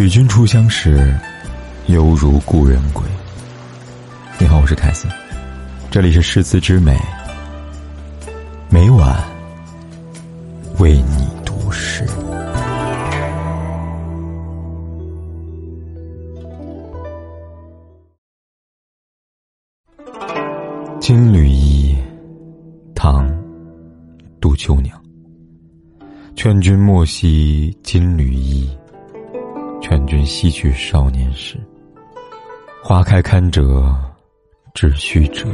与君初相识，犹如故人归。你好，我是凯斯，这里是诗词之美，每晚为你读诗。金缕衣，唐，杜秋娘。劝君莫惜金缕衣。劝君惜去少年时。花开堪折直须折，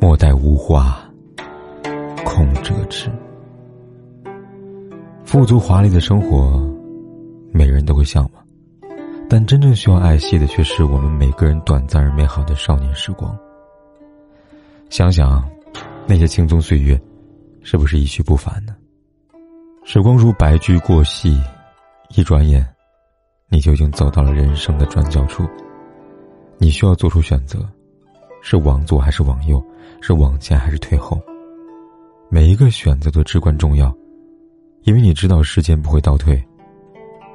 莫待无花空折枝。富足华丽的生活，每个人都会向往，但真正需要爱惜的，却是我们每个人短暂而美好的少年时光。想想那些青葱岁月，是不是一去不返呢？时光如白驹过隙，一转眼。你就已经走到了人生的转角处。你需要做出选择，是往左还是往右，是往前还是退后。每一个选择都至关重要，因为你知道时间不会倒退。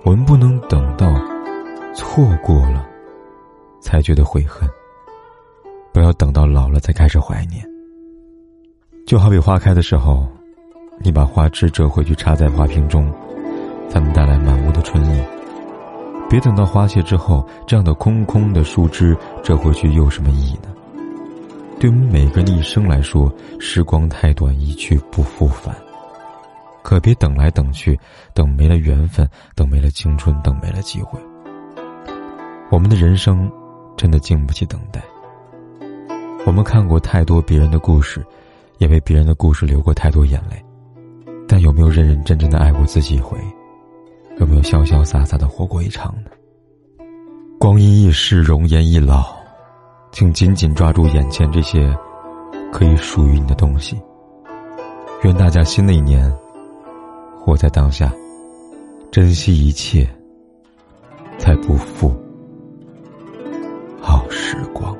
我们不能等到错过了才觉得悔恨，不要等到老了才开始怀念。就好比花开的时候，你把花枝折回去插在花瓶中，才能带来满屋的春意。别等到花谢之后，这样的空空的树枝折回去又有什么意义呢？对我们每个人一生来说，时光太短，一去不复返。可别等来等去，等没了缘分，等没了青春，等没了机会。我们的人生真的经不起等待。我们看过太多别人的故事，也为别人的故事流过太多眼泪，但有没有认认真真的爱过自己一回？有没有潇潇洒洒的活过一场呢？光阴易逝，容颜易老，请紧紧抓住眼前这些可以属于你的东西。愿大家新的一年，活在当下，珍惜一切，才不负好时光。